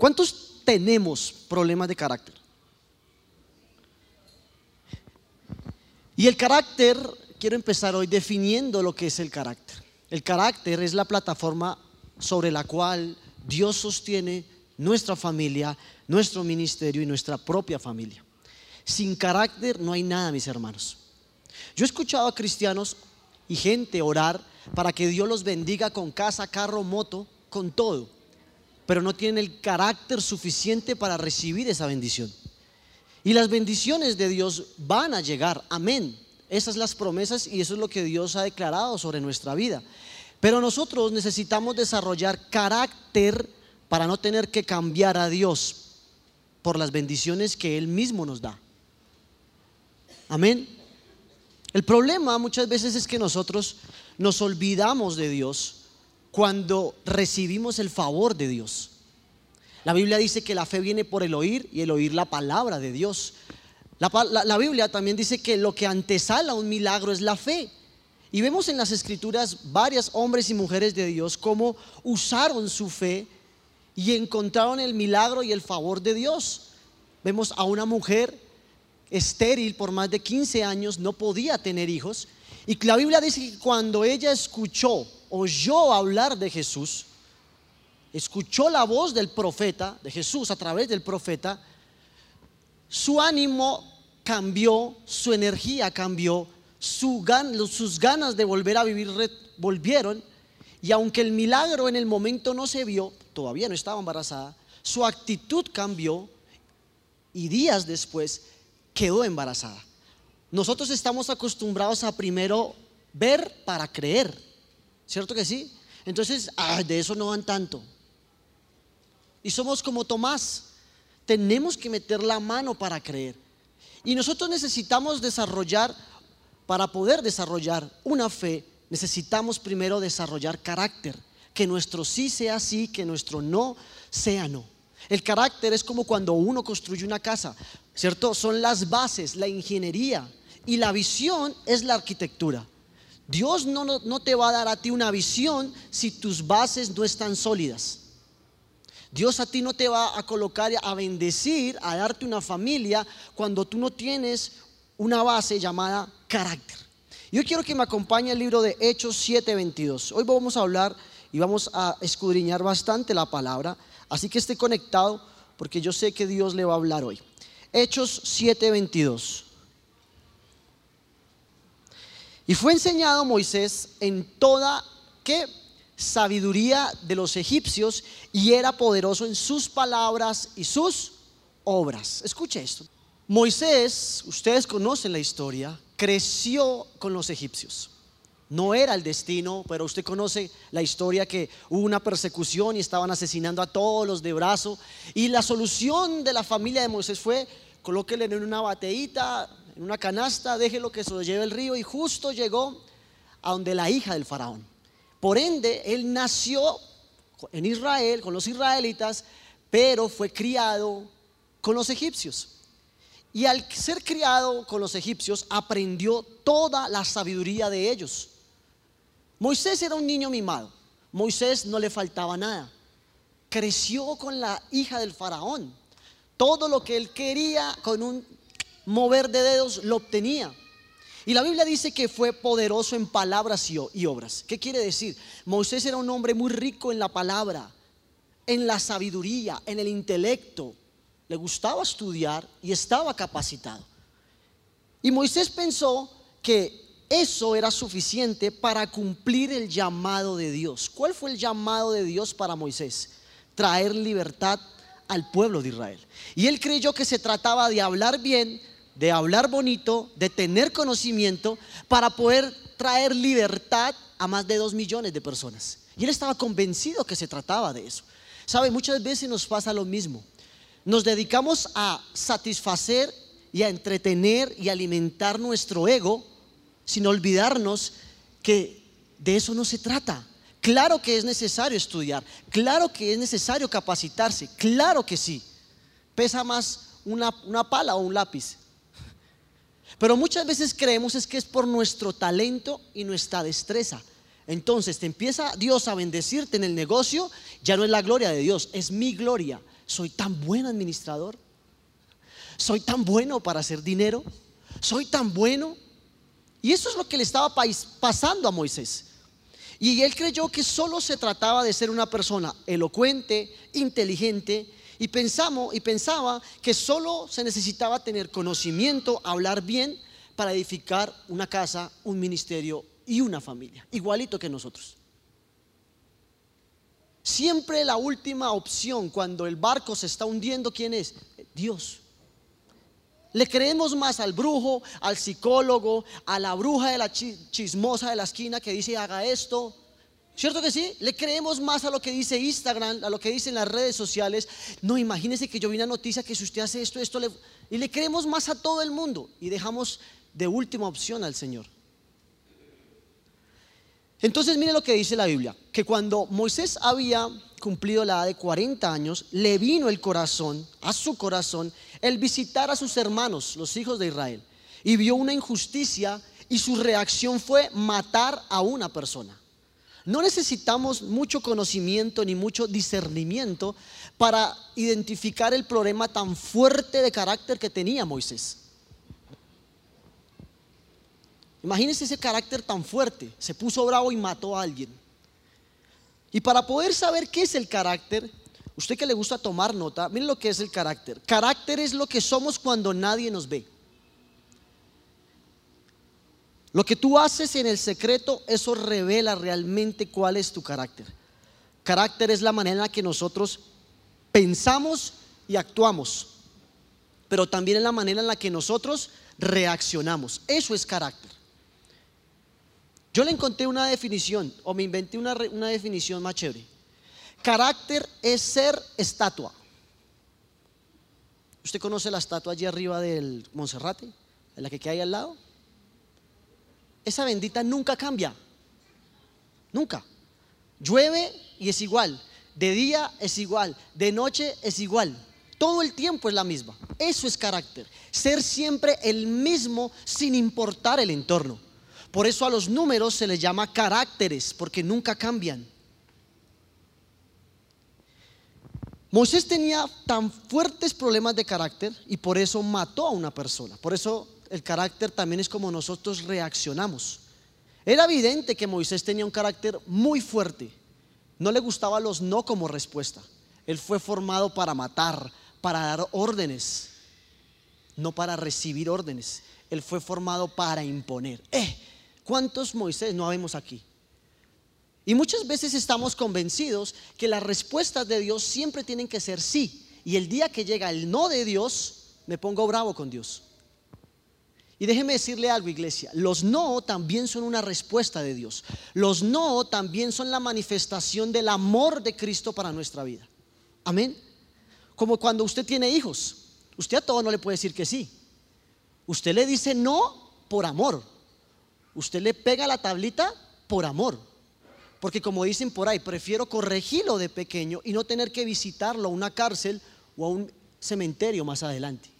¿Cuántos tenemos problemas de carácter? Y el carácter, quiero empezar hoy definiendo lo que es el carácter. El carácter es la plataforma sobre la cual Dios sostiene nuestra familia, nuestro ministerio y nuestra propia familia. Sin carácter no hay nada, mis hermanos. Yo he escuchado a cristianos y gente orar para que Dios los bendiga con casa, carro, moto, con todo, pero no tienen el carácter suficiente para recibir esa bendición. Y las bendiciones de Dios van a llegar, amén. Esas son las promesas y eso es lo que Dios ha declarado sobre nuestra vida. Pero nosotros necesitamos desarrollar carácter para no tener que cambiar a Dios por las bendiciones que Él mismo nos da. Amén. El problema muchas veces es que nosotros nos olvidamos de Dios cuando recibimos el favor de Dios. La Biblia dice que la fe viene por el oír y el oír la palabra de Dios. La, Biblia también dice que lo que antesala un milagro es la fe. Y vemos en las escrituras varios hombres y mujeres de Dios cómo usaron su fe y encontraron el milagro y el favor de Dios. Vemos a una mujer estéril por más de 15 años, no podía tener hijos. Y la Biblia dice que cuando ella escuchó, oyó hablar de Jesús, escuchó la voz del profeta, de Jesús a través del profeta, su ánimo cambió, su energía cambió, sus ganas de volver a vivir volvieron. Y aunque el milagro en el momento no se vio, todavía no estaba embarazada, su actitud cambió y días después quedó embarazada. Nosotros estamos acostumbrados a primero ver para creer, ¿cierto que sí? Entonces, de eso no van tanto. Y somos como Tomás, tenemos que meter la mano para creer. Y nosotros necesitamos desarrollar, para poder desarrollar una fe, necesitamos primero desarrollar carácter. Que nuestro sí sea sí, que nuestro no sea no. El carácter es como cuando uno construye una casa, ¿cierto? Son las bases, la ingeniería y la visión es la arquitectura. Dios no, no, te va a dar a ti una visión si tus bases no están sólidas. Dios a ti no te va a colocar a bendecir, a darte una familia cuando tú no tienes una base llamada carácter. Yo quiero que me acompañe el libro de Hechos 7:22. Hoy vamos a hablar y vamos a escudriñar bastante la palabra. Así que esté conectado porque yo sé que Dios le va a hablar hoy. Hechos 7:22. Y fue enseñado Moisés en toda ¿qué? sabiduría de los egipcios y era poderoso en sus palabras y sus obras. Escuche esto. Moisés, ustedes conocen la historia, creció con los egipcios. No era el destino, pero usted conoce la historia que hubo una persecución y estaban asesinando a todos los de brazo. Y la solución de la familia de Moisés fue, colóquele en una bateíta, en una canasta, déjelo que se lo lleve el río. Y justo llegó a donde la hija del faraón. Por ende, él nació en Israel, con los israelitas, pero fue criado con los egipcios. Y al ser criado con los egipcios, aprendió toda la sabiduría de ellos. Moisés era un niño mimado. Moisés no le faltaba nada. Creció con la hija del faraón. Todo lo que él quería con un mover de dedos lo obtenía. Y la Biblia dice que fue poderoso en palabras y obras. ¿Qué quiere decir? Moisés era un hombre muy rico en la palabra, en la sabiduría, en el intelecto. Le gustaba estudiar y estaba capacitado. Y Moisés pensó que eso era suficiente para cumplir el llamado de Dios. ¿Cuál fue el llamado de Dios para Moisés? Traer libertad al pueblo de Israel. Y él creyó que se trataba de hablar bien, de hablar bonito, de tener conocimiento para poder traer libertad a más de dos millones de personas. Y él estaba convencido que se trataba de eso. Sabe, muchas veces nos pasa lo mismo. Nos dedicamos a satisfacer y a entretener y alimentar nuestro ego sin olvidarnos que de eso no se trata. Claro que es necesario estudiar, claro que es necesario capacitarse, claro que sí. Pesa más una, una pala o un lápiz. Pero muchas veces creemos es que es por nuestro talento y nuestra destreza. entonces te empieza Dios a bendecirte en el negocio, ya no es la gloria de Dios, es mi gloria. Soy tan buen administrador, soy tan bueno para hacer dinero, soy tan bueno. Y eso es lo que le estaba pasando a Moisés. Y él creyó que solo se trataba de ser una persona elocuente, inteligente, y, pensamos, y pensaba que solo se necesitaba tener conocimiento, hablar bien, para edificar una casa, un ministerio y una familia, igualito que nosotros. Siempre la última opción cuando el barco se está hundiendo, ¿quién es? Dios. Le creemos más al brujo, al psicólogo, a la bruja de la chismosa de la esquina que dice haga esto. ¿Cierto que sí? Le creemos más a lo que dice Instagram, a lo que dicen las redes sociales. No, imagínese que yo vi una noticia que si usted hace esto, esto, le... y le creemos más a todo el mundo y dejamos de última opción al Señor. Entonces mire lo que dice la Biblia, que cuando Moisés había cumplido la edad de 40 años, le vino el corazón, a su corazón, el visitar a sus hermanos, los hijos de Israel, y vio una injusticia y su reacción fue matar a una persona. No necesitamos mucho conocimiento ni mucho discernimiento para identificar el problema tan fuerte de carácter que tenía Moisés. Imagínense ese carácter tan fuerte. Se puso bravo y mató a alguien. Y para poder saber qué es el carácter, usted que le gusta tomar nota, miren lo que es el carácter. Carácter es lo que somos cuando nadie nos ve. Lo que tú haces en el secreto, eso revela realmente cuál es tu carácter. Carácter es la manera en la que nosotros pensamos y actuamos, pero también es la manera en la que nosotros reaccionamos. Eso es carácter. Yo le encontré una definición, o me inventé una, definición más chévere. Carácter es ser estatua. ¿Usted conoce la estatua allí arriba del Monserrate? En la que hay al lado. Esa bendita nunca cambia. Nunca. Llueve y es igual. De día es igual. De noche es igual. Todo el tiempo es la misma. Eso es carácter. Ser siempre el mismo sin importar el entorno. Por eso a los números se les llama caracteres, porque nunca cambian. Moisés tenía tan fuertes problemas de carácter y por eso mató a una persona. Por eso el carácter también es como nosotros reaccionamos. Era evidente que Moisés tenía un carácter muy fuerte. No le gustaban los no como respuesta. Él fue formado para matar, para dar órdenes, no para recibir órdenes. Él fue formado para imponer. Eh, ¿Cuántos Moisés no vemos aquí? Y muchas veces estamos convencidos que las respuestas de Dios siempre tienen que ser sí. Y el día que llega el no de Dios, me pongo bravo con Dios. Y déjeme decirle algo, iglesia. Los no también son una respuesta de Dios. Los no también son la manifestación del amor de Cristo para nuestra vida. Amén. Como cuando usted tiene hijos. Usted a todo no le puede decir que sí. Usted le dice no por amor. Usted le pega la tablita por amor. Porque como dicen por ahí, prefiero corregirlo de pequeño y no tener que visitarlo a una cárcel o a un cementerio más adelante.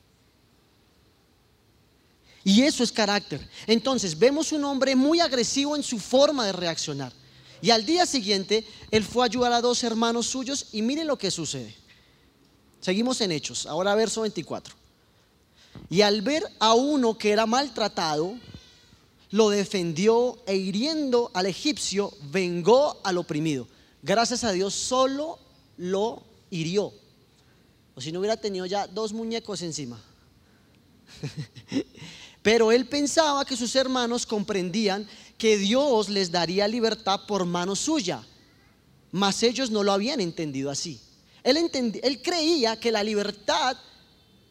Y eso es carácter. Entonces vemos un hombre muy agresivo en su forma de reaccionar. Y al día siguiente, él fue a ayudar a dos hermanos suyos y miren lo que sucede. Seguimos en Hechos, ahora verso 24. Y al ver a uno que era maltratado, lo defendió e hiriendo al egipcio, vengó al oprimido. Gracias a Dios solo lo hirió. O si no hubiera tenido ya dos muñecos encima. Pero él pensaba que sus hermanos comprendían que Dios les daría libertad por mano suya. Mas ellos no lo habían entendido así. Él, él creía que la libertad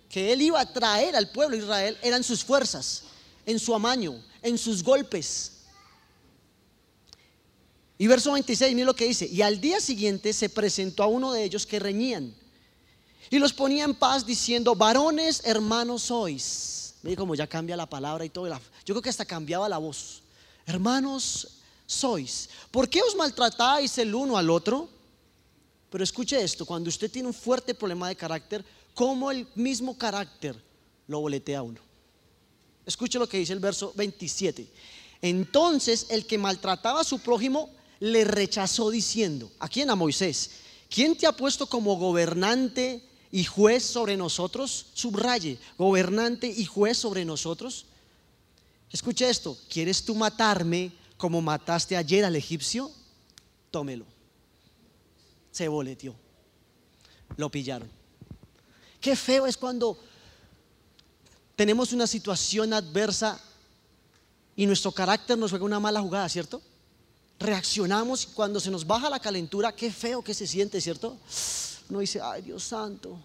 que él iba a traer al pueblo de Israel eran sus fuerzas, en su amaño, en sus golpes. Y verso 26, mire lo que dice. Y al día siguiente se presentó a uno de ellos que reñían. Y los ponía en paz diciendo, varones hermanos sois. Mire cómo ya cambia la palabra y todo. Yo creo que hasta cambiaba la voz. Hermanos sois. ¿Por qué os maltratáis el uno al otro? Pero escuche esto, cuando usted tiene un fuerte problema de carácter, ¿cómo el mismo carácter lo boletea a uno? Escuche lo que dice el verso 27. Entonces el que maltrataba a su prójimo le rechazó diciendo, ¿a quién? A Moisés. ¿Quién te ha puesto como gobernante y juez sobre nosotros? Subraye, gobernante y juez sobre nosotros. Escucha esto, ¿quieres tú matarme como mataste ayer al egipcio? Tómelo. Se boleteó. Lo pillaron. Qué feo es cuando tenemos una situación adversa y nuestro carácter nos juega una mala jugada, ¿cierto? Reaccionamos cuando se nos baja la calentura, qué feo que se siente, ¿cierto? Uno dice, ay Dios santo,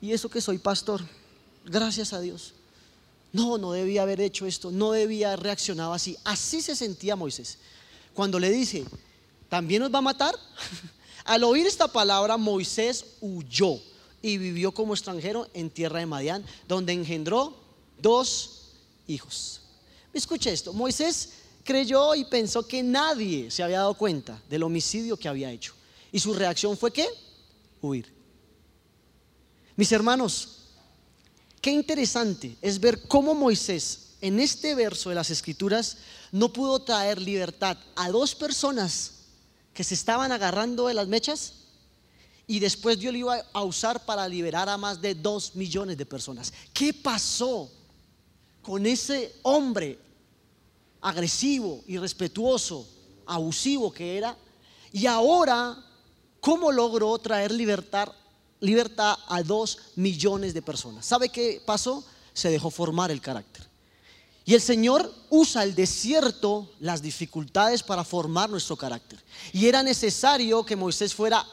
y eso que soy pastor, gracias a Dios. No, no debía haber hecho esto, no debía haber reaccionado así. Así se sentía Moisés. Cuando le dice, ¿también nos va a matar? Al oír esta palabra, Moisés huyó y vivió como extranjero en tierra de Madián, donde engendró dos hijos. Escuche esto, Moisés creyó y pensó que nadie se había dado cuenta del homicidio que había hecho. Y su reacción fue que huir. Mis hermanos, qué interesante es ver cómo Moisés en este verso de las escrituras no pudo traer libertad a dos personas que se estaban agarrando de las mechas y después Dios lo iba a usar para liberar a más de dos millones de personas. ¿Qué pasó con ese hombre agresivo, irrespetuoso, abusivo que era? Y ahora, ¿cómo logró traer libertad, libertad a dos millones de personas? ¿Sabe qué pasó? Se dejó formar el carácter. Y el Señor usa el desierto, las dificultades para formar nuestro carácter. Y era necesario que Moisés fuera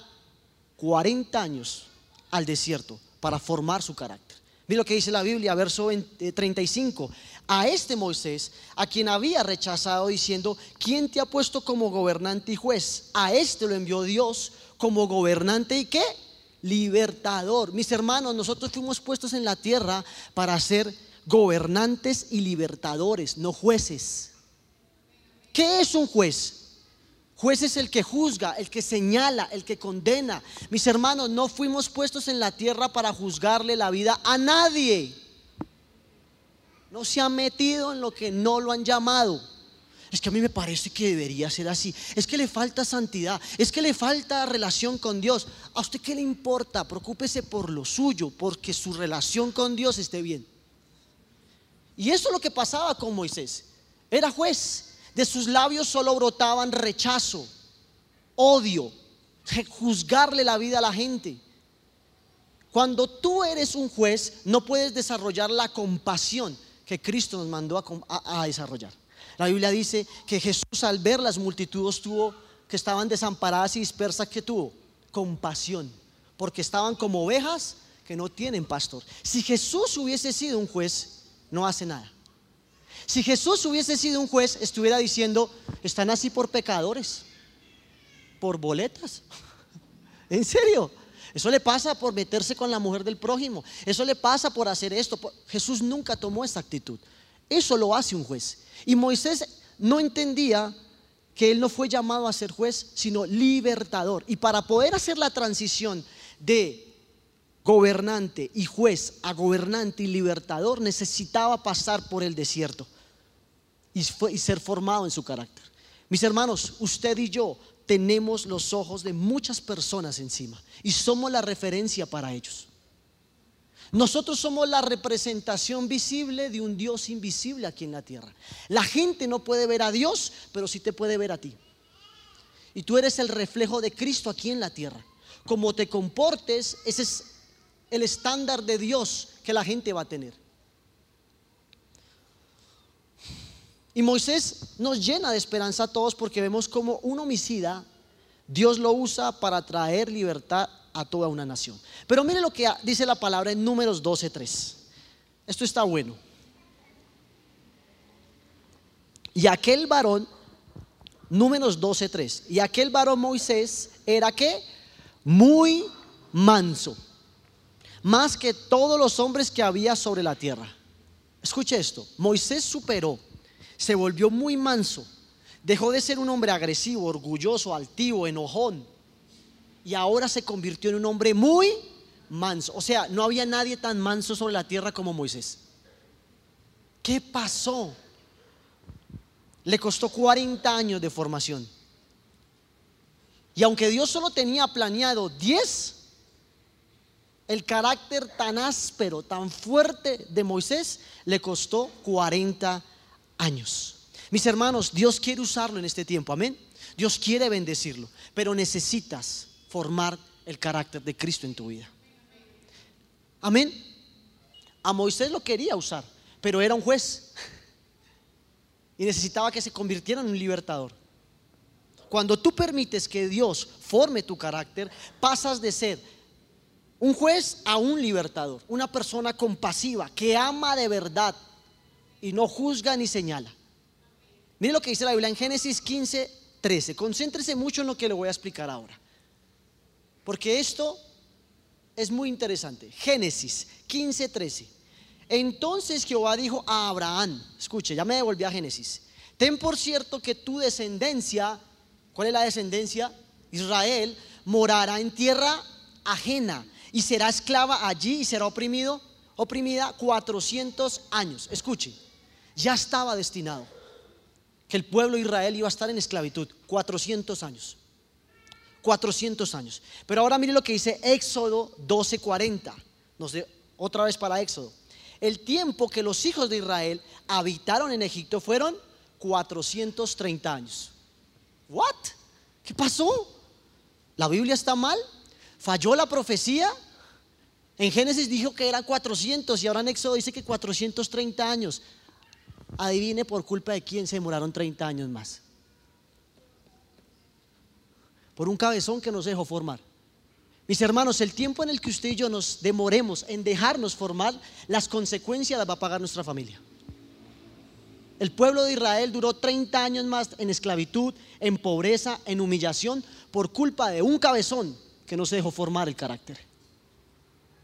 40 años al desierto para formar su carácter. Mira lo que dice la Biblia, verso 35. A este Moisés, a quien había rechazado diciendo, ¿quién te ha puesto como gobernante y juez? A este lo envió Dios como gobernante y qué? Libertador. Mis hermanos, nosotros fuimos puestos en la tierra para ser gobernantes y libertadores, no jueces. ¿Qué es un juez? Juez es el que juzga, el que señala, el que condena. Mis hermanos, no fuimos puestos en la tierra para juzgarle la vida a nadie. No se ha metido en lo que no lo han llamado. Es que a mí me parece que debería ser así. Es que le falta santidad. Es que le falta relación con Dios. ¿A usted qué le importa? Preocúpese por lo suyo, porque su relación con Dios esté bien. Y eso es lo que pasaba con Moisés. Era juez, de sus labios solo brotaban rechazo, odio, juzgarle la vida a la gente. Cuando tú eres un juez, no puedes desarrollar la compasión que Cristo nos mandó a, desarrollar. La Biblia dice que Jesús al ver las multitudes tuvo que estaban desamparadas y dispersas que tuvo compasión, porque estaban como ovejas que no tienen pastor. Si Jesús hubiese sido un juez, no hace nada. Si Jesús hubiese sido un juez, estuviera diciendo, están así por pecadores, por boletas. ¿En serio? Eso le pasa por meterse con la mujer del prójimo. Eso le pasa por hacer esto. Jesús nunca tomó esa actitud. Eso lo hace un juez. Y Moisés no entendía que él no fue llamado a ser juez, sino libertador. Y para poder hacer la transición de gobernante y juez a gobernante y libertador, necesitaba pasar por el desierto y, ser formado en su carácter. Mis hermanos, usted y yo tenemos los ojos de muchas personas encima y somos la referencia para ellos. Nosotros somos la representación visible de un Dios invisible aquí en la tierra. La gente no puede ver a Dios, pero sí te puede ver a ti. Y tú eres el reflejo de Cristo aquí en la tierra. Como te comportes, ese es el estándar de Dios que la gente va a tener. Y Moisés nos llena de esperanza a todos porque vemos como un homicida, Dios lo usa para traer libertad a toda una nación. Pero mire lo que dice la palabra en números 12.3. Esto está bueno. Y aquel varón, números 12.3, y aquel varón Moisés era que muy manso, más que todos los hombres que había sobre la tierra. Escuche esto, Moisés superó se volvió muy manso. Dejó de ser un hombre agresivo, orgulloso, altivo, enojón. Y ahora se convirtió en un hombre muy manso. O sea, no había nadie tan manso sobre la tierra como Moisés. ¿Qué pasó? le costó 40 años de formación. Y aunque Dios solo tenía planeado 10, el carácter tan áspero, tan fuerte de Moisés le costó 40 años. Mis hermanos, Dios quiere usarlo en este tiempo, amén. Dios quiere bendecirlo, pero necesitas formar el carácter de Cristo en tu vida. Amén. A Moisés lo quería usar, pero era un juez y necesitaba que se convirtiera en un libertador. Cuando tú permites que Dios forme tu carácter, pasas de ser un juez a un libertador, una persona compasiva que ama de verdad y no juzga ni señala. Mire lo que dice la Biblia en Génesis 15, 13. Concéntrese mucho en lo que le voy a explicar ahora. Porque esto es muy interesante. Génesis 15, 13. Entonces Jehová dijo a Abraham, escuche, ya me devolví a Génesis, ten por cierto que tu descendencia, ¿cuál es la descendencia? Israel, morará en tierra ajena y será esclava allí y será oprimido, oprimida 400 años. Escuche, ya estaba destinado que el pueblo de Israel iba a estar en esclavitud 400 años. 400 años. Pero ahora mire lo que dice Éxodo 12:40. Nos sé, otra vez para Éxodo. El tiempo que los hijos de Israel habitaron en Egipto fueron 430 años. ¿What? ¿Qué pasó? ¿La Biblia está mal? ¿Falló la profecía? En Génesis dijo que eran 400 y ahora en Éxodo dice que 430 años. Adivine por culpa de quién se demoraron 30 años más. Por un cabezón que nos dejó formar. Mis hermanos, el tiempo en el que usted y yo nos demoremos en dejarnos formar, las consecuencias las va a pagar nuestra familia. El pueblo de Israel duró 30 años más en esclavitud, en pobreza, en humillación, por culpa de un cabezón que no se dejó formar el carácter.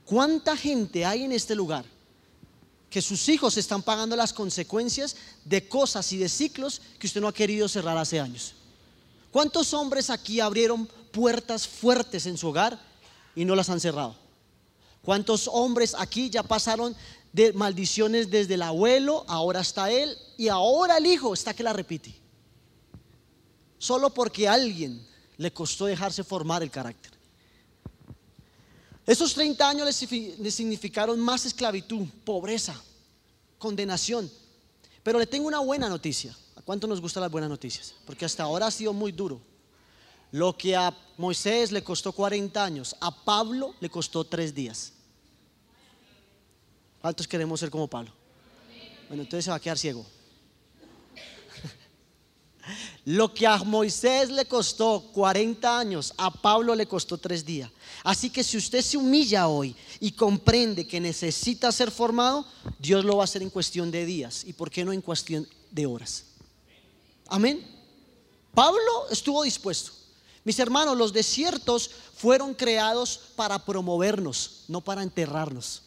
¿Cuánta gente hay en este lugar que sus hijos están pagando las consecuencias de cosas y de ciclos que usted no ha querido cerrar hace años? ¿Cuántos hombres aquí abrieron puertas fuertes en su hogar y no las han cerrado? ¿Cuántos hombres aquí ya pasaron de maldiciones desde el abuelo, ahora está él y ahora el hijo está que la repite? Solo porque a alguien le costó dejarse formar el carácter. Esos 30 años le significaron más esclavitud, pobreza, condenación. Pero le tengo una buena noticia. ¿A cuánto nos gustan las buenas noticias? Porque hasta ahora ha sido muy duro. Lo que a Moisés le costó 40 años, a Pablo le costó 3 días. ¿Cuántos queremos ser como Pablo? Bueno, entonces se va a quedar ciego. Lo que a Moisés le costó 40 años, a Pablo le costó 3 días. Así que si usted se humilla hoy y comprende que necesita ser formado, Dios lo va a hacer en cuestión de días. ¿Y por qué no en cuestión de horas? Amén. Pablo estuvo dispuesto. Mis hermanos, los desiertos fueron creados para promovernos, no para enterrarnos.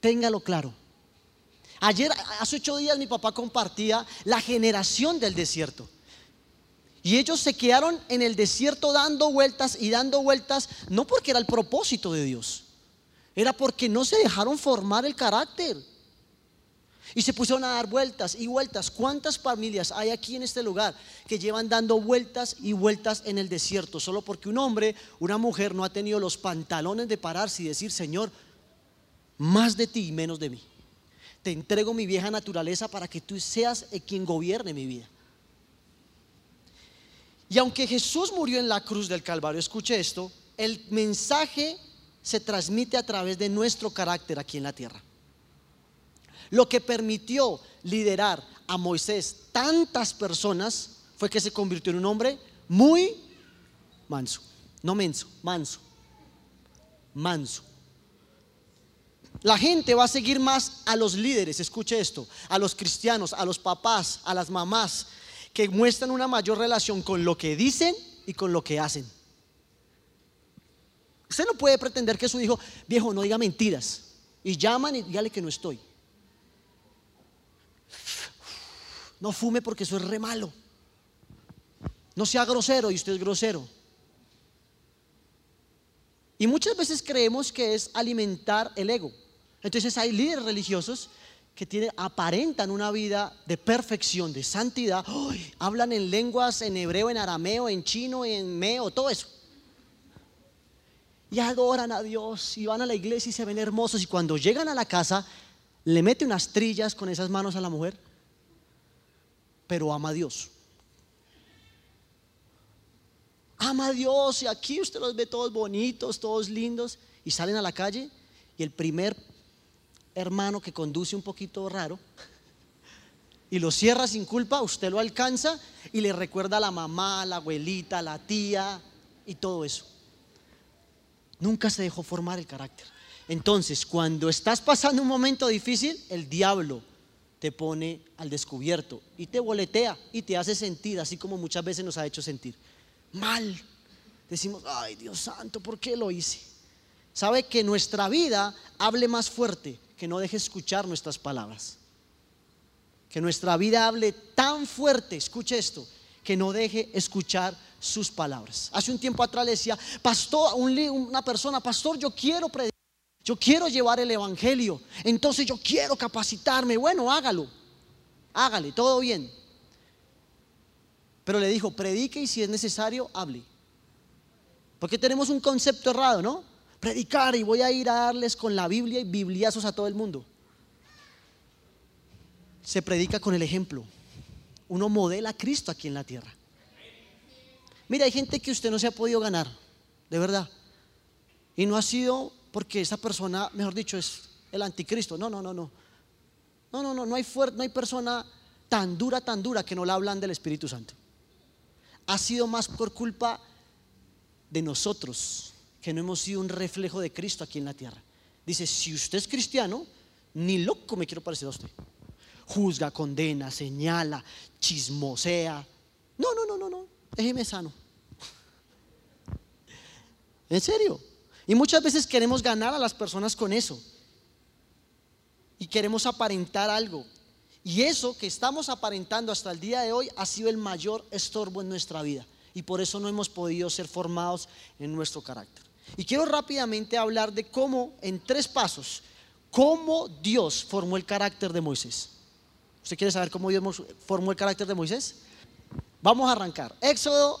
Téngalo claro. Ayer, hace ocho días, mi papá compartía la generación del desierto. Y ellos se quedaron en el desierto dando vueltas y dando vueltas, no porque era el propósito de Dios, era porque no se dejaron formar el carácter. Y se pusieron a dar vueltas y vueltas. ¿Cuántas familias hay aquí en este lugar que llevan dando vueltas y vueltas en el desierto? Solo porque un hombre, una mujer no ha tenido los pantalones de pararse y decir, Señor, más de ti y menos de mí. Te entrego mi vieja naturaleza para que tú seas quien gobierne mi vida. Y aunque Jesús murió en la cruz del Calvario, escuche esto, el mensaje se transmite a través de nuestro carácter aquí en la tierra. Lo que permitió liderar a Moisés tantas personas fue que se convirtió en un hombre muy manso, no menso, manso, manso. La gente va a seguir más a los líderes, escuche esto, a los cristianos, a los papás, a las mamás, que muestran una mayor relación con lo que dicen y con lo que hacen. Usted no puede pretender que su hijo, viejo, no diga mentiras. Y llaman y dígale que no estoy. No fume porque eso es re malo. No sea grosero y usted es grosero. Y muchas veces creemos que es alimentar el ego. Entonces hay líderes religiosos que tienen, aparentan una vida de perfección, de santidad, hablan en lenguas, en hebreo, en arameo, en chino, en meo, todo eso. Y adoran a Dios y van a la iglesia y se ven hermosos y cuando llegan a la casa le mete unas trillas con esas manos a la mujer, pero ama a Dios. Ama a Dios y aquí usted los ve todos bonitos, todos lindos y salen a la calle y el primer hermano que conduce un poquito raro y lo cierra sin culpa, usted lo alcanza y le recuerda a la mamá, a la abuelita, a la tía y todo eso. Nunca se dejó formar el carácter. Entonces, cuando estás pasando un momento difícil, el diablo te pone al descubierto y te boletea y te hace sentir, así como muchas veces nos ha hecho sentir, mal. Decimos, ay Dios santo, ¿por qué lo hice? Sabe que nuestra vida hable más fuerte, que no deje escuchar nuestras palabras. Que nuestra vida hable tan fuerte, escuche esto, que no deje escuchar sus palabras. Hace un tiempo atrás le decía, pastor, una persona, pastor, yo quiero predicar yo quiero llevar el Evangelio. Entonces yo quiero capacitarme. Bueno, hágalo. Hágale, todo bien. Pero le dijo, predique y si es necesario, hable. Porque tenemos un concepto errado, ¿no? Predicar y voy a ir a darles con la Biblia y bibliazos a todo el mundo. Se predica con el ejemplo. Uno modela a Cristo aquí en la tierra. Mira, hay gente que usted no se ha podido ganar, de verdad. Y no ha sido porque esa persona, mejor dicho, es el anticristo. No, no, no, no. No, no, no, no hay, no hay persona tan dura, tan dura que no la hablan del Espíritu Santo. Ha sido más por culpa de nosotros que no hemos sido un reflejo de Cristo aquí en la tierra. Dice, si usted es cristiano, ni loco me quiero parecer a usted. Juzga, condena, señala, chismosea. No, no, no, no, no. Déjeme sano. En serio. Y muchas veces queremos ganar a las personas con eso. Y queremos aparentar algo. Y eso que estamos aparentando hasta el día de hoy ha sido el mayor estorbo en nuestra vida. Y por eso no hemos podido ser formados en nuestro carácter. Y quiero rápidamente hablar de cómo, en tres pasos, cómo Dios formó el carácter de Moisés. ¿Usted quiere saber cómo Dios formó el carácter de Moisés? Vamos a arrancar. Éxodo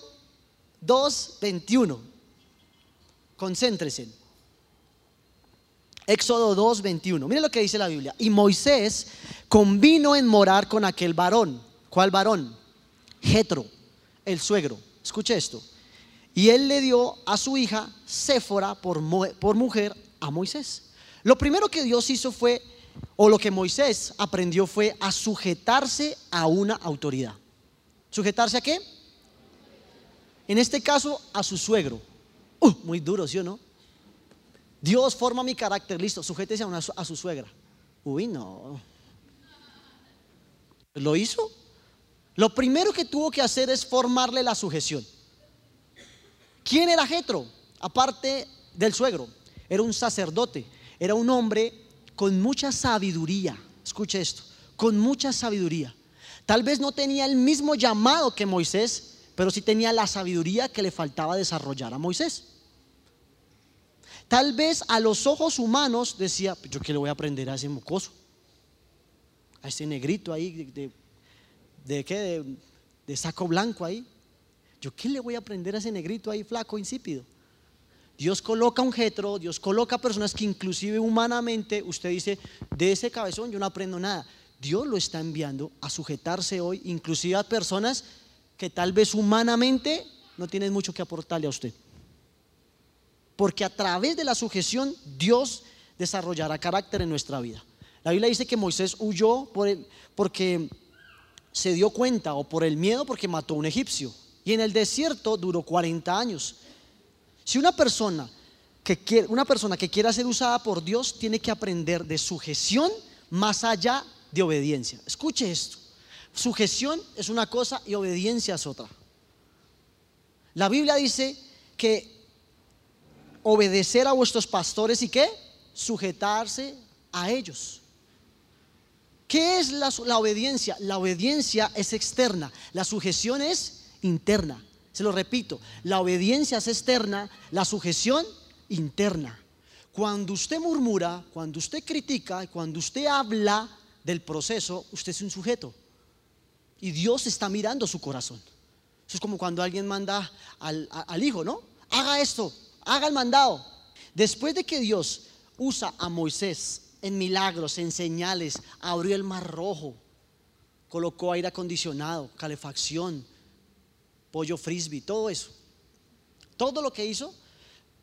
2, 21. Concéntrese. Éxodo 2, 21. Mire lo que dice la Biblia. Y Moisés convino en morar con aquel varón. ¿Cuál varón? Jetro, el suegro. Escuche esto. Y él le dio a su hija Séfora por, mujer a Moisés. Lo primero que Dios hizo fue, o lo que Moisés aprendió fue a sujetarse a una autoridad. ¿Sujetarse a qué? En este caso, a su suegro. Uh, muy duro, ¿sí o no? Dios forma mi carácter, listo, sujétese a, a su suegra. Uy, no. ¿Lo hizo? Lo primero que tuvo que hacer es formarle la sujeción. ¿Quién era Jetro? Aparte del suegro, era un sacerdote, era un hombre con mucha sabiduría. Escuche esto, con mucha sabiduría. Tal vez no tenía el mismo llamado que Moisés, pero sí tenía la sabiduría que le faltaba desarrollar a Moisés. Tal vez a los ojos humanos decía, yo qué le voy a aprender a ese mocoso, a ese negrito ahí, de, qué, de, saco blanco ahí. Yo qué le voy a aprender a ese negrito ahí flaco, insípido. Dios coloca un jetro, Dios coloca personas que inclusive humanamente usted dice, de ese cabezón yo no aprendo nada. Dios lo está enviando a sujetarse hoy, inclusive a personas que tal vez humanamente no tienen mucho que aportarle a usted. Porque a través de la sujeción Dios desarrollará carácter en nuestra vida. La Biblia dice que Moisés huyó por porque se dio cuenta o por el miedo porque mató a un egipcio. Y en el desierto duró 40 años. Si una persona que quiere, una persona que quiera ser usada por Dios tiene que aprender de sujeción más allá de obediencia. Escuche esto. Sujeción es una cosa y obediencia es otra. La Biblia dice que obedecer a vuestros pastores y qué? Sujetarse a ellos. ¿Qué es la, la, obediencia? La obediencia es externa, la sujeción es interna. Se lo repito, la obediencia es externa, la sujeción interna. Cuando usted murmura, cuando usted critica, cuando usted habla del proceso, usted es un sujeto. Y Dios está mirando su corazón. Eso es como cuando alguien manda al, al hijo, ¿no? Haga esto, haga el mandado. Después de que Dios usa a Moisés en milagros, en señales, abrió el mar rojo, colocó aire acondicionado, calefacción, pollo frisbee, todo eso. Todo lo que hizo,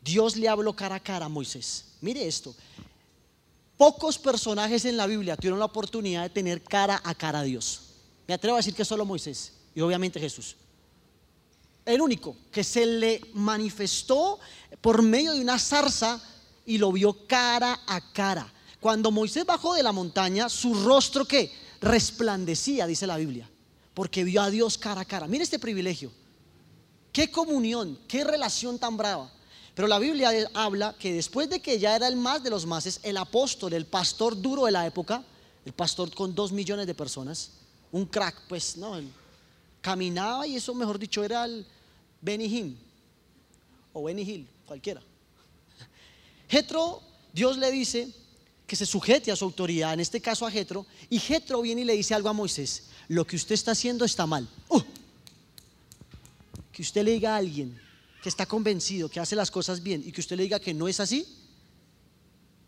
Dios le habló cara a cara a Moisés. Mire esto. Pocos personajes en la Biblia tuvieron la oportunidad de tener cara a cara a Dios. Me atrevo a decir que solo Moisés y obviamente Jesús. El único que se le manifestó por medio de una zarza y lo vio cara a cara. Cuando Moisés bajó de la montaña, su rostro que resplandecía, dice la Biblia, porque vio a Dios cara a cara. Mire este privilegio. Qué comunión, qué relación tan brava. Pero la Biblia habla que después de que ya era el más de los máses, el apóstol, el pastor duro de la época, el pastor con dos millones de personas, un crack, pues no, caminaba y eso, mejor dicho, era el Benny Hinn o Benny Hill, cualquiera. Jetro, Dios le dice que se sujete a su autoridad, en este caso a Jetro, y Jetro viene y le dice algo a Moisés: Lo que usted está haciendo está mal. Uh, que usted le diga a alguien que está convencido, que hace las cosas bien y que usted le diga que no es así,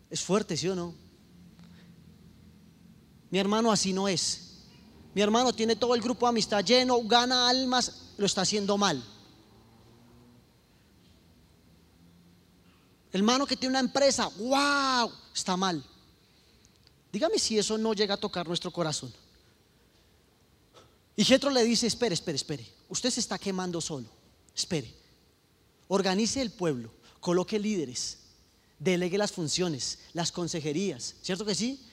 es fuerte, ¿sí o no? Mi hermano así no es. Mi hermano tiene todo el grupo de amistad lleno, gana almas, lo está haciendo mal. Hermano que tiene una empresa, wow, está mal. Dígame si eso no llega a tocar nuestro corazón. Y Jetro le dice, espere, espere, espere. Usted se está quemando solo. Espere organice el pueblo, coloque líderes, delegue las funciones, las consejerías, ¿cierto que sí?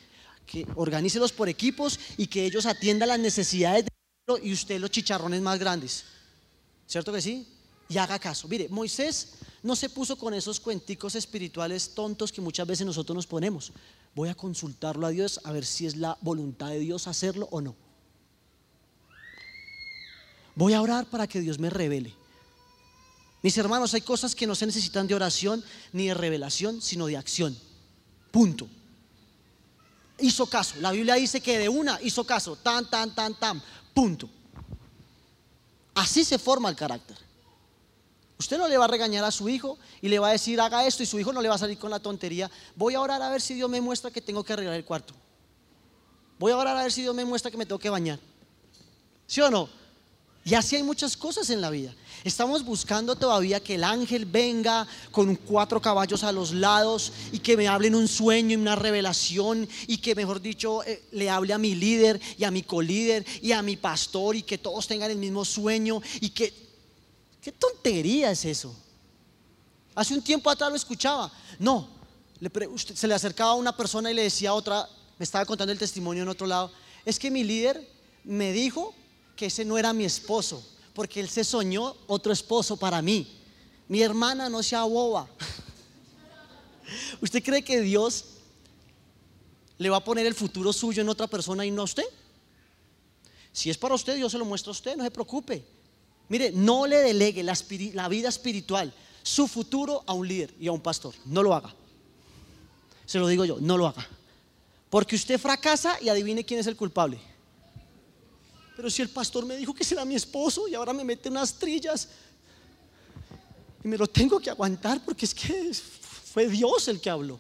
Que organícelos por equipos y que ellos atiendan las necesidades del pueblo y usted los chicharrones más grandes, ¿cierto que sí? Y haga caso. Mire, Moisés no se puso con esos cuenticos espirituales tontos que muchas veces nosotros nos ponemos. Voy a consultarlo a Dios a ver si es la voluntad de Dios hacerlo o no. Voy a orar para que Dios me revele. Mis hermanos, hay cosas que no se necesitan de oración ni de revelación, sino de acción. Punto. Hizo caso. La Biblia dice que de una hizo caso. Tan, tan, tan, tan. Punto. Así se forma el carácter. Usted no le va a regañar a su hijo y le va a decir haga esto y su hijo no le va a salir con la tontería. Voy a orar a ver si Dios me muestra que tengo que arreglar el cuarto. Voy a orar a ver si Dios me muestra que me tengo que bañar. ¿Sí o no? Y así hay muchas cosas en la vida. Estamos buscando todavía que el ángel venga con cuatro caballos a los lados y que me hable en un sueño y una revelación y que, mejor dicho, eh, le hable a mi líder y a mi colíder y a mi pastor y que todos tengan el mismo sueño y que... ¿Qué tontería es eso? Hace un tiempo atrás lo escuchaba. No, se le acercaba a una persona y le decía a otra, me estaba contando el testimonio en otro lado, es que mi líder me dijo que ese no era mi esposo, porque él se soñó otro esposo para mí. Mi hermana no sea boba. ¿Usted cree que Dios le va a poner el futuro suyo en otra persona y no a usted? Si es para usted, Dios se lo muestra a usted, no se preocupe. Mire, no le delegue la, vida espiritual, su futuro a un líder y a un pastor. No lo haga. Se lo digo yo, no lo haga. Porque usted fracasa y adivine quién es el culpable. Pero si el pastor me dijo que será mi esposo y ahora me mete unas trillas y me lo tengo que aguantar porque es que fue Dios el que habló.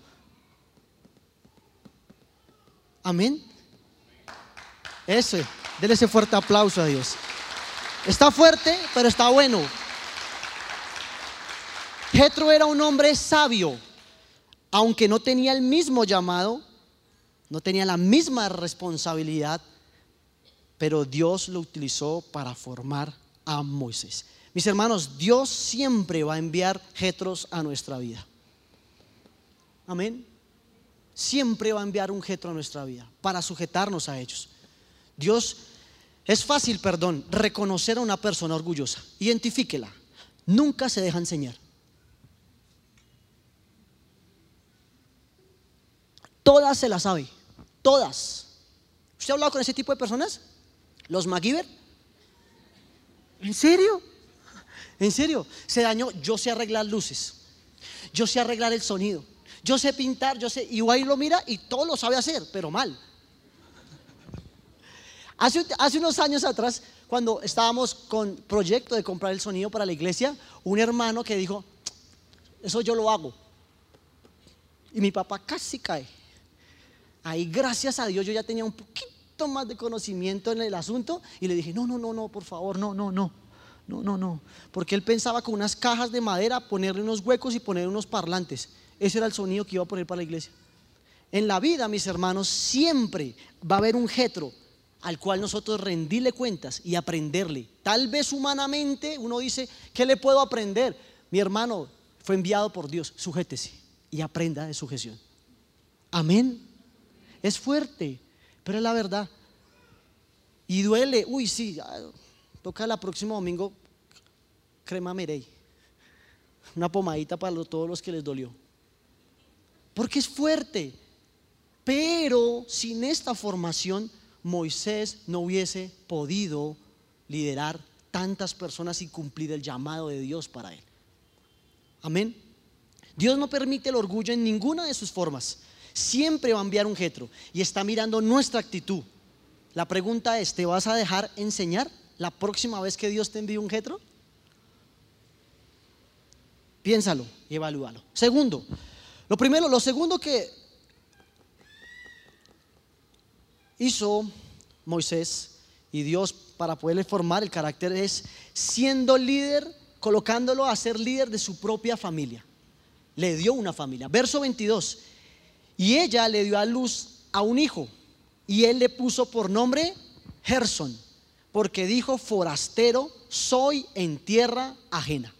Amén. Ese, déle ese fuerte aplauso a Dios. Está fuerte, pero está bueno. Jetro era un hombre sabio, aunque no tenía el mismo llamado, no tenía la misma responsabilidad pero Dios lo utilizó para formar a Moisés. Mis hermanos, Dios siempre va a enviar jetros a nuestra vida. Amén. Siempre va a enviar un jetro a nuestra vida para sujetarnos a ellos. Dios es fácil, perdón, reconocer a una persona orgullosa. Identifíquela. Nunca se deja enseñar. Todas se las sabe. Todas. ¿Usted ha hablado con ese tipo de personas? ¿Los MacGyver? ¿En serio? ¿En serio? Se dañó. Yo sé arreglar luces. Yo sé arreglar el sonido. Yo sé pintar, yo sé. Y lo mira y todo lo sabe hacer, pero mal. Hace, hace unos años atrás, cuando estábamos con proyecto de comprar el sonido para la iglesia, un hermano que dijo, eso yo lo hago. Y mi papá casi cae. Ahí, gracias a Dios, yo ya tenía un poquito más de conocimiento en el asunto y le dije, no, no, no, no, por favor, no, no, no. No, no, no. Porque él pensaba con unas cajas de madera ponerle unos huecos y poner unos parlantes. Ese era el sonido que iba a poner para la iglesia. En la vida, mis hermanos, siempre va a haber un jetro al cual nosotros rendirle cuentas y aprenderle. Tal vez humanamente uno dice, ¿qué le puedo aprender? Mi hermano fue enviado por Dios, sujétese y aprenda de sujeción. Amén. Es fuerte, pero es la verdad. Y duele, uy, sí, toca el próximo domingo crema merey. Una pomadita para todos los que les dolió. Porque es fuerte. Pero sin esta formación Moisés no hubiese podido liderar tantas personas y cumplir el llamado de Dios para él. Amén. Dios no permite el orgullo en ninguna de sus formas. Siempre va a enviar un jetro y está mirando nuestra actitud. La pregunta es, ¿te vas a dejar enseñar la próxima vez que Dios te envíe un jetro? Piénsalo y evalúalo. Segundo, lo primero, lo segundo que hizo Moisés y Dios para poderle formar el carácter es siendo líder, colocándolo a ser líder de su propia familia. Le dio una familia. Verso 22. Y ella le dio a luz a un hijo y él le puso por nombre Gerson, porque dijo, forastero soy en tierra ajena.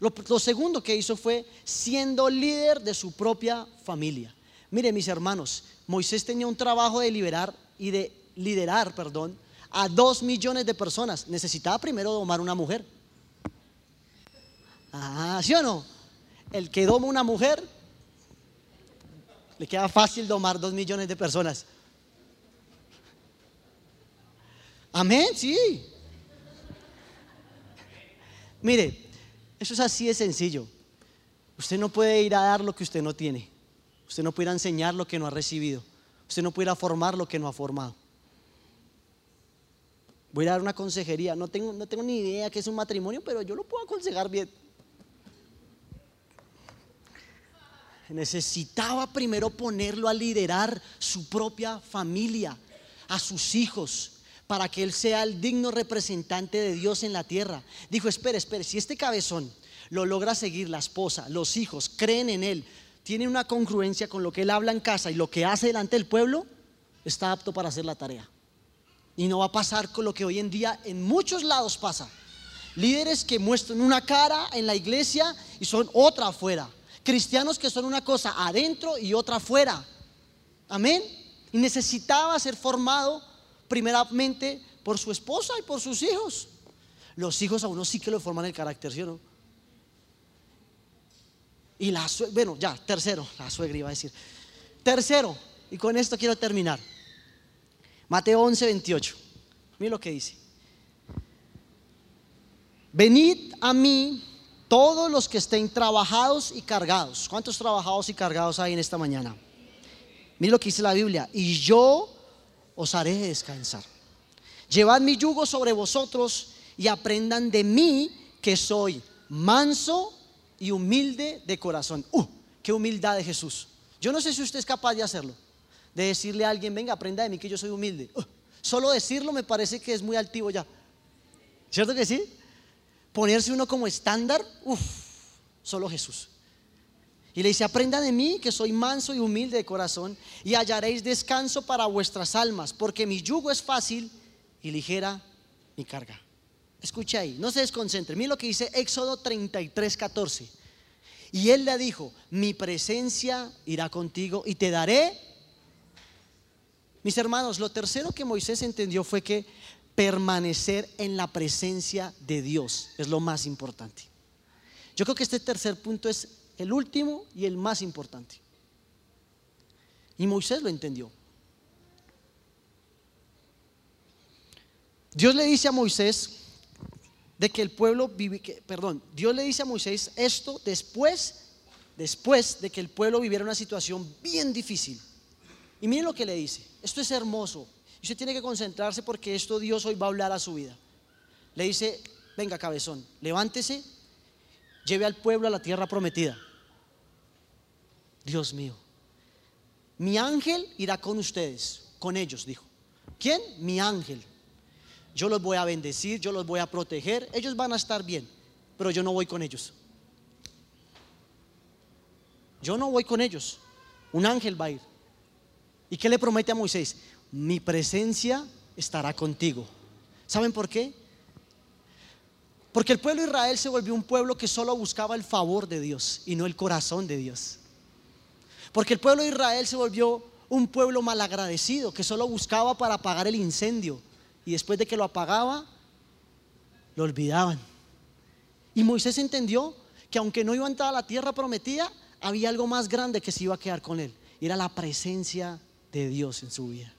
Lo, lo, segundo que hizo fue siendo líder de su propia familia. Mire, mis hermanos, Moisés tenía un trabajo de liberar y de liderar, perdón, a dos millones de personas. Necesitaba primero domar una mujer. Ah, ¿sí o no? El que doma una mujer, le queda fácil domar dos millones de personas. Amén, sí. Mire, eso es así de sencillo. Usted no puede ir a dar lo que usted no tiene. Usted no puede enseñar lo que no ha recibido. Usted no puede formar lo que no ha formado. Voy a dar una consejería. No tengo, no tengo ni idea qué es un matrimonio, pero yo lo puedo aconsejar bien. Necesitaba primero ponerlo a liderar su propia familia, a sus hijos, para que él sea el digno representante de Dios en la tierra. Dijo, espere, espere, si este cabezón lo logra seguir la esposa, los hijos, creen en él, tiene una congruencia con lo que él habla en casa y lo que hace delante del pueblo, está apto para hacer la tarea. Y no va a pasar con lo que hoy en día en muchos lados pasa. Líderes que muestran una cara en la iglesia y son otra afuera. Cristianos que son una cosa adentro y otra afuera. Amén. Y necesitaba ser formado primeramente por su esposa y por sus hijos. Los hijos a uno sí que lo forman el carácter, ¿sí o no? Y la suegra, bueno, ya, tercero, la suegra iba a decir. Tercero, y con esto quiero terminar. Mateo 11, 28. Mira lo que dice. Venid a mí todos los que estén trabajados y cargados. ¿Cuántos trabajados y cargados hay en esta mañana? Mira lo que dice la Biblia. Y yo os haré descansar. Llevad mi yugo sobre vosotros y aprendan de mí que soy manso y humilde de corazón. ¡Uh! ¡Qué humildad de Jesús! Yo no sé si usted es capaz de hacerlo, de decirle a alguien, venga, aprenda de mí que yo soy humilde. ¡Uh! Solo decirlo me parece que es muy altivo ya. ¿Cierto que sí? Ponerse uno como estándar, uff, solo Jesús. Y le dice, aprenda de mí que soy manso y humilde de corazón y hallaréis descanso para vuestras almas, porque mi yugo es fácil y ligera mi carga. Escucha ahí, no se desconcentre. Mira lo que dice Éxodo 33, 14. Y él le dijo, mi presencia irá contigo y te daré. Mis hermanos, lo tercero que Moisés entendió fue que permanecer en la presencia de Dios es lo más importante. Yo creo que este tercer punto es el último y el más importante. Y Moisés lo entendió. Dios le dice a Moisés, de que el pueblo vive, perdón, Dios le dice a Moisés esto después, después de que el pueblo viviera una situación bien difícil. Y miren lo que le dice, esto es hermoso Y usted tiene que concentrarse porque esto Dios hoy va a hablar a su vida. Le dice, venga cabezón, levántese, lleve al pueblo a la tierra prometida. Dios mío, mi ángel irá con ustedes, con ellos, dijo. ¿Quién? Mi ángel. Yo los voy a bendecir, yo los voy a proteger, ellos van a estar bien, pero yo no voy con ellos. Yo no voy con ellos. Un ángel va a ir. ¿Y qué le promete a Moisés? Mi presencia estará contigo. ¿Saben por qué? Porque el pueblo de Israel se volvió un pueblo que solo buscaba el favor de Dios y no el corazón de Dios. Porque el pueblo de Israel se volvió un pueblo malagradecido que solo buscaba para apagar el incendio y después de que lo apagaba, lo olvidaban. Y Moisés entendió que aunque no iba a entrar a la tierra prometida, había algo más grande que se iba a quedar con él. Y era la presencia de Dios en su vida.